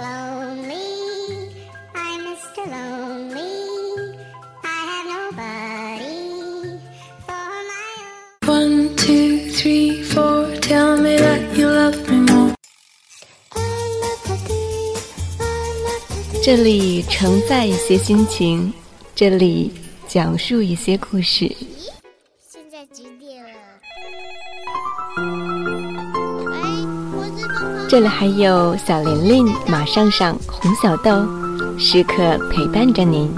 Lonely, I'm Mr. Lonely. I have nobody for my own. One, two, three, four. Tell me that you love me more. 这里承载一些心情，这里讲述一些故事。这里还有小玲玲、马上上、红小豆，时刻陪伴着您。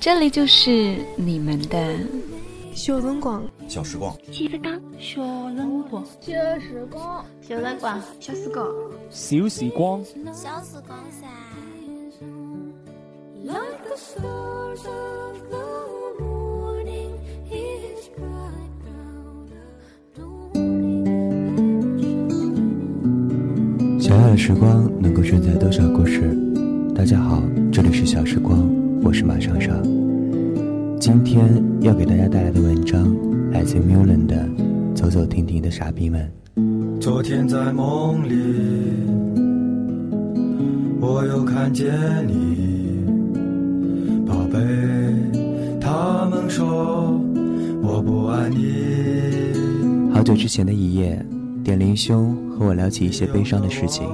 这里就是你们的小辰光，小时光，记得刚小辰光，小时光，小辰光，小时光。小时光，小时光噻。的时光能够承载多少故事？大家好，这里是小时光，我是马尚尚。今天要给大家带来的文章来自 Mulan 的《走走停停的傻逼们》。昨天在梦里，我又看见你，宝贝。他们说我不爱你。好久之前的一夜，点林兄和我聊起一些悲伤的事情。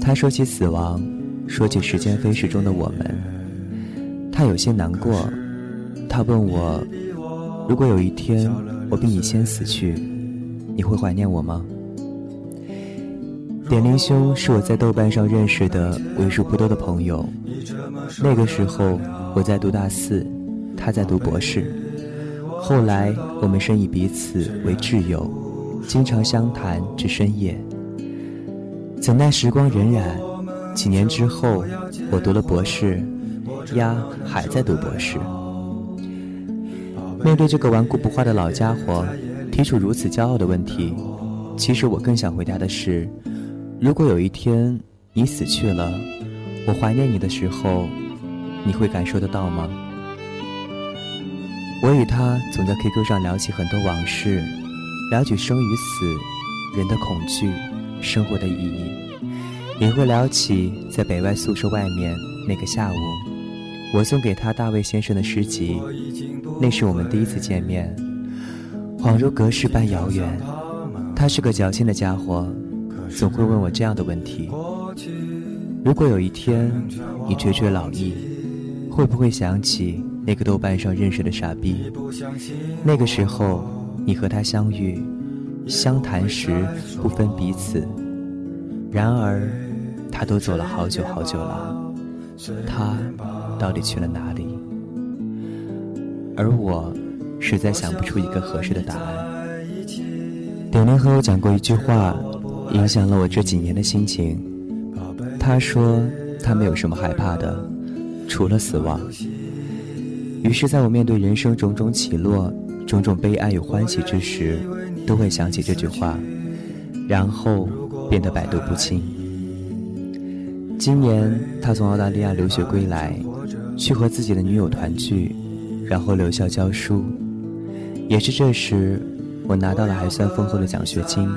他说起死亡，说起时间飞逝中的我们，他有些难过。他问我，如果有一天我比你先死去，你会怀念我吗？点林兄是我在豆瓣上认识的为数不多的朋友。那个时候我在读大四，他在读博士。后来我们深以彼此为挚友，经常相谈至深夜。怎奈时光荏苒，几年之后，我读了博士，丫还在读博士。面对这个顽固不化的老家伙提出如此骄傲的问题，其实我更想回答的是：如果有一天你死去了，我怀念你的时候，你会感受得到吗？我与他总在 QQ 上聊起很多往事，聊起生与死、人的恐惧、生活的意义，也会聊起在北外宿舍外面那个下午，我送给他大卫先生的诗集，那是我们第一次见面，恍如隔世般遥远。他是个矫情的家伙，总会问我这样的问题：如果有一天你垂垂老矣，会不会想起？那个豆瓣上认识的傻逼，那个时候你和他相遇，相谈时不分彼此，然而他都走了好久好久了，他到底去了哪里？而我实在想不出一个合适的答案。点点和我讲过一句话，影响了我这几年的心情。他说他没有什么害怕的，除了死亡。于是，在我面对人生种种起落、种种悲哀与欢喜之时，都会想起这句话，然后变得百毒不侵。今年，他从澳大利亚留学归来，去和自己的女友团聚，然后留校教书。也是这时，我拿到了还算丰厚的奖学金，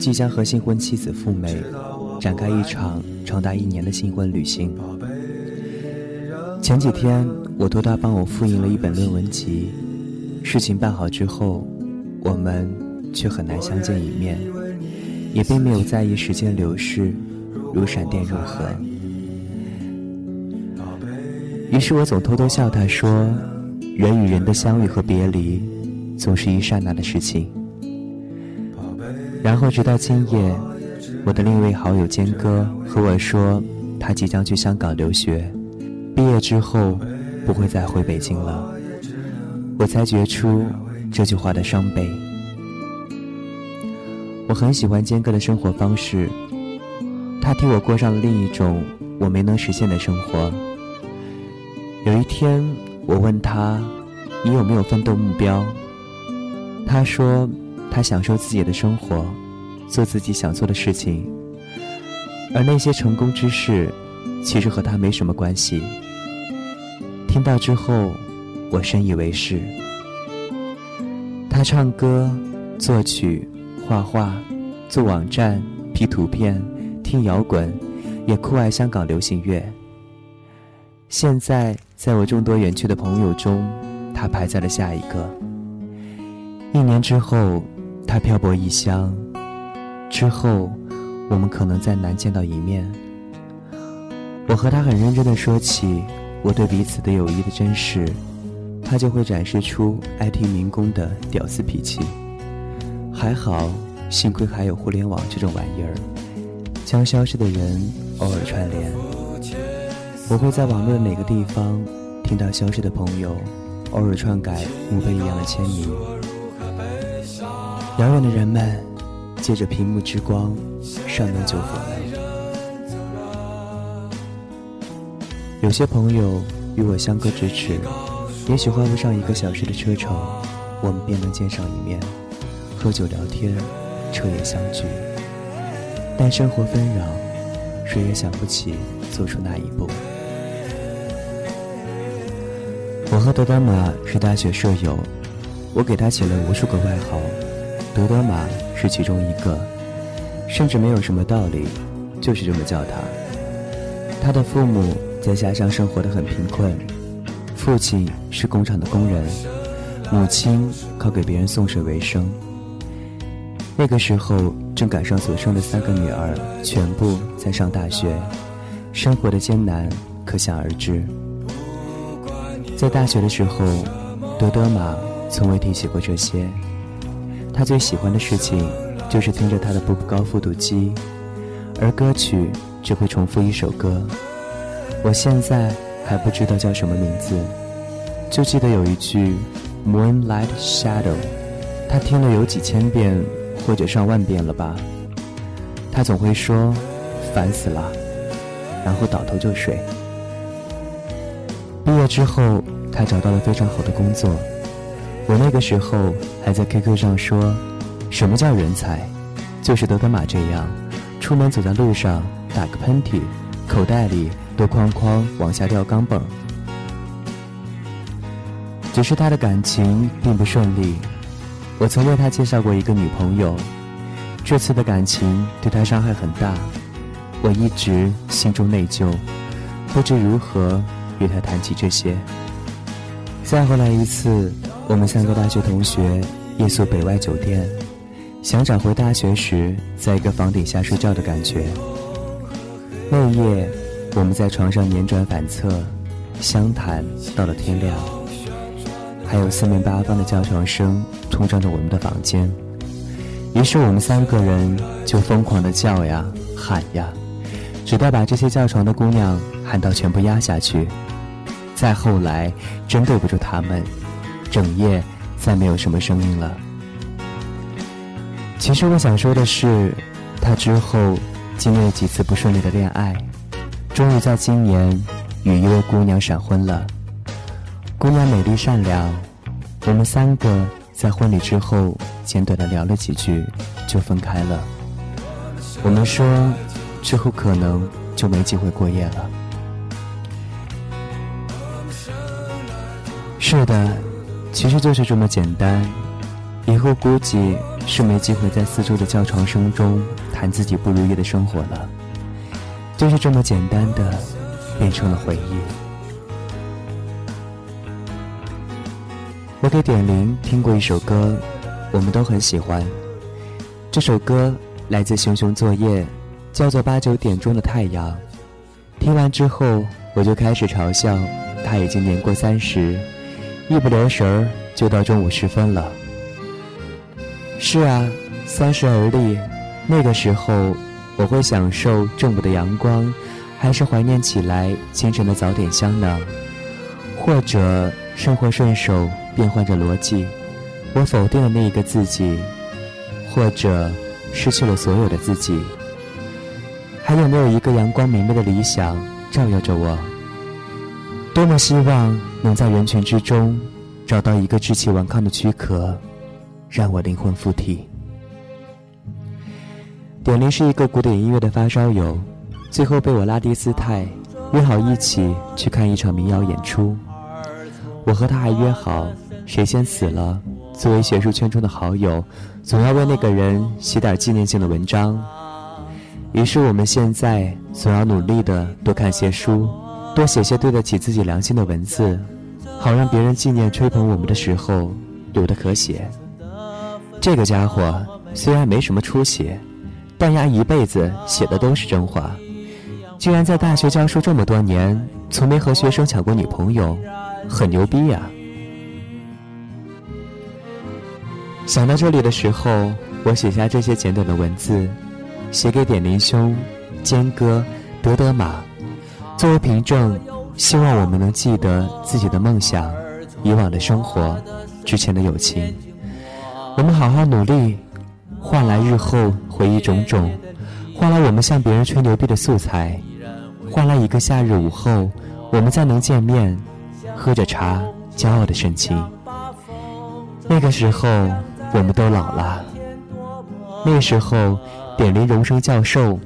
即将和新婚妻子赴美，展开一场长达一年的新婚旅行。前几天，我托他帮我复印了一本论文集。事情办好之后，我们却很难相见一面，也并没有在意时间流逝，如闪电入河。于是我总偷偷笑他说：“人与人的相遇和别离，总是一刹那的事情。”然后直到今夜，我的另一位好友坚哥和我说，他即将去香港留学。毕业之后不会再回北京了，我才觉出这句话的伤悲。我很喜欢坚哥的生活方式，他替我过上了另一种我没能实现的生活。有一天，我问他：“你有没有奋斗目标？”他说：“他享受自己的生活，做自己想做的事情，而那些成功之事，其实和他没什么关系。”听到之后，我深以为是。他唱歌，作曲、画画、做网站、P 图片、听摇滚，也酷爱香港流行乐。现在，在我众多远去的朋友中，他排在了下一个。一年之后，他漂泊异乡，之后，我们可能再难见到一面。我和他很认真的说起我对彼此的友谊的真实，他就会展示出爱听民工的屌丝脾气。还好，幸亏还有互联网这种玩意儿，将消失的人偶尔串联。我会在网络的哪个地方听到消失的朋友偶尔篡改墓碑一样的签名。遥远的人们借着屏幕之光上门救佛有些朋友与我相隔咫尺，也许花不上一个小时的车程，我们便能见上一面，喝酒聊天，彻夜相聚。但生活纷扰，谁也想不起做出那一步。我和德德玛是大学舍友，我给他起了无数个外号，德德玛是其中一个，甚至没有什么道理，就是这么叫他。他的父母。在家乡生活的很贫困，父亲是工厂的工人，母亲靠给别人送水为生。那个时候正赶上所生的三个女儿全部在上大学，生活的艰难可想而知。在大学的时候，德德玛从未提起过这些，他最喜欢的事情就是听着他的步步高复读机，而歌曲只会重复一首歌。我现在还不知道叫什么名字，就记得有一句 “Moonlight Shadow”，他听了有几千遍或者上万遍了吧。他总会说“烦死了”，然后倒头就睡。毕业之后，他找到了非常好的工作。我那个时候还在 QQ 上说：“什么叫人才？就是德德玛这样，出门走在路上打个喷嚏，口袋里。”都哐哐往下掉钢蹦只是他的感情并不顺利。我曾为他介绍过一个女朋友，这次的感情对他伤害很大，我一直心中内疚，不知如何与他谈起这些。再后来一次，我们三个大学同学夜宿北外酒店，想找回大学时在一个房顶下睡觉的感觉。那夜。我们在床上辗转反侧，相谈到了天亮，还有四面八方的叫床声冲撞着我们的房间。于是我们三个人就疯狂的叫呀喊呀，直到把这些叫床的姑娘喊到全部压下去。再后来，真对不住他们，整夜再没有什么声音了。其实我想说的是，他之后经历了几次不顺利的恋爱。终于在今年与一位姑娘闪婚了。姑娘美丽善良，我们三个在婚礼之后简短的聊了几句，就分开了。我们说之后可能就没机会过夜了。是的，其实就是这么简单。以后估计是没机会在四周的叫床声中谈自己不如意的生活了。就是这么简单的，变成了回忆。我给点灵听过一首歌，我们都很喜欢。这首歌来自熊熊作业，叫做《八九点钟的太阳》。听完之后，我就开始嘲笑他已经年过三十，一不留神儿就到中午时分了。是啊，三十而立，那个时候。我会享受正午的阳光，还是怀念起来清晨的早点香呢？或者生活顺手变换着逻辑，我否定了那一个自己，或者失去了所有的自己？还有没有一个阳光明媚的理想照耀着我？多么希望能在人群之中找到一个志气顽抗的躯壳，让我灵魂附体。点玲是一个古典音乐的发烧友，最后被我拉低姿态，约好一起去看一场民谣演出。我和他还约好，谁先死了作为学术圈中的好友，总要为那个人写点纪念性的文章。于是我们现在总要努力的多看些书，多写些对得起自己良心的文字，好让别人纪念吹捧我们的时候有的可写。这个家伙虽然没什么出息，但丫一辈子写的都是真话，居然在大学教书这么多年，从没和学生抢过女朋友，很牛逼呀！想到这里的时候，我写下这些简短的文字，写给点林兄、坚哥、德德玛，作为凭证，希望我们能记得自己的梦想、以往的生活、之前的友情。我们好好努力，换来日后回忆种种，换来我们向别人吹牛逼的素材，换来一个夏日午后，我们再能见面，喝着茶，骄傲的神情。那个时候。我们都老了，那时候，点林荣升教授，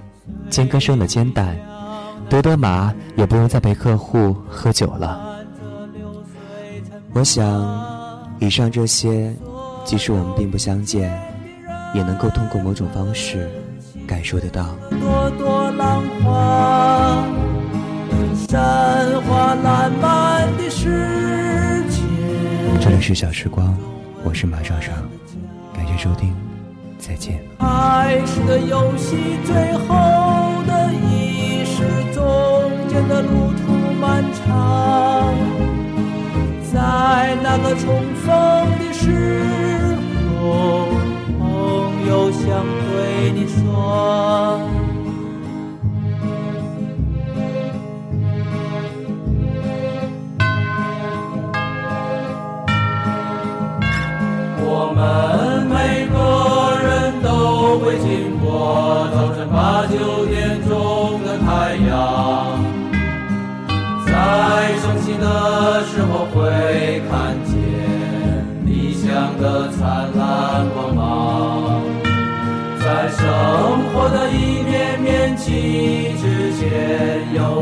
尖歌声的煎蛋，德德玛也不用再陪客户喝酒了。我想，以上这些，即使我们并不相见，也能够通过某种方式感受得到。朵朵浪花，山花烂漫的世界。这里是小时光，我是马少少。收听，再见。开始的游戏，最后的仪式，中间的路途漫长，在那个重逢的时候，又想对你说。我们每个人都会经过早晨八九。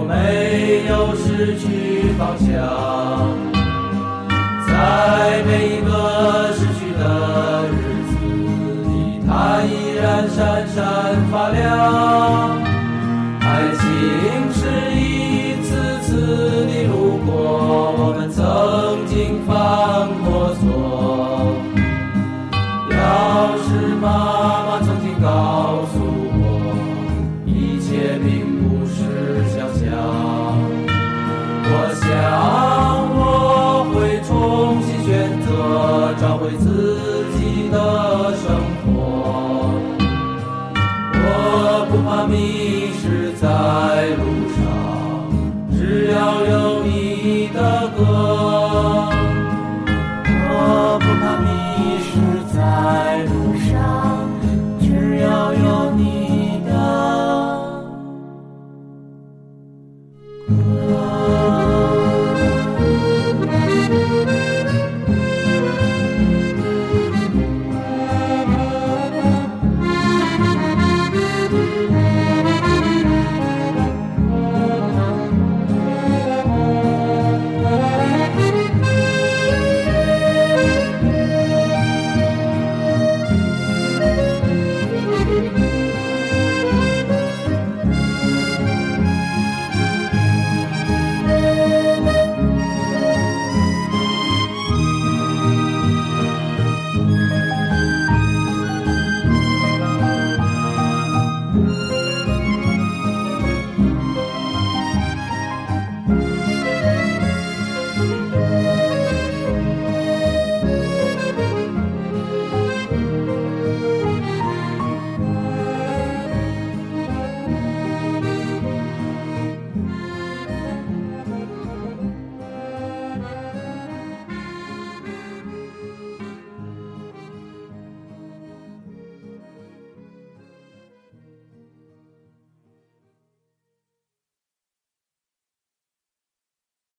没有失去方向，在每一个失去的日子里，它依然闪闪发亮。爱情是一次次的路过，我们曾经犯过错。要是妈妈曾经告诉我，一切并不是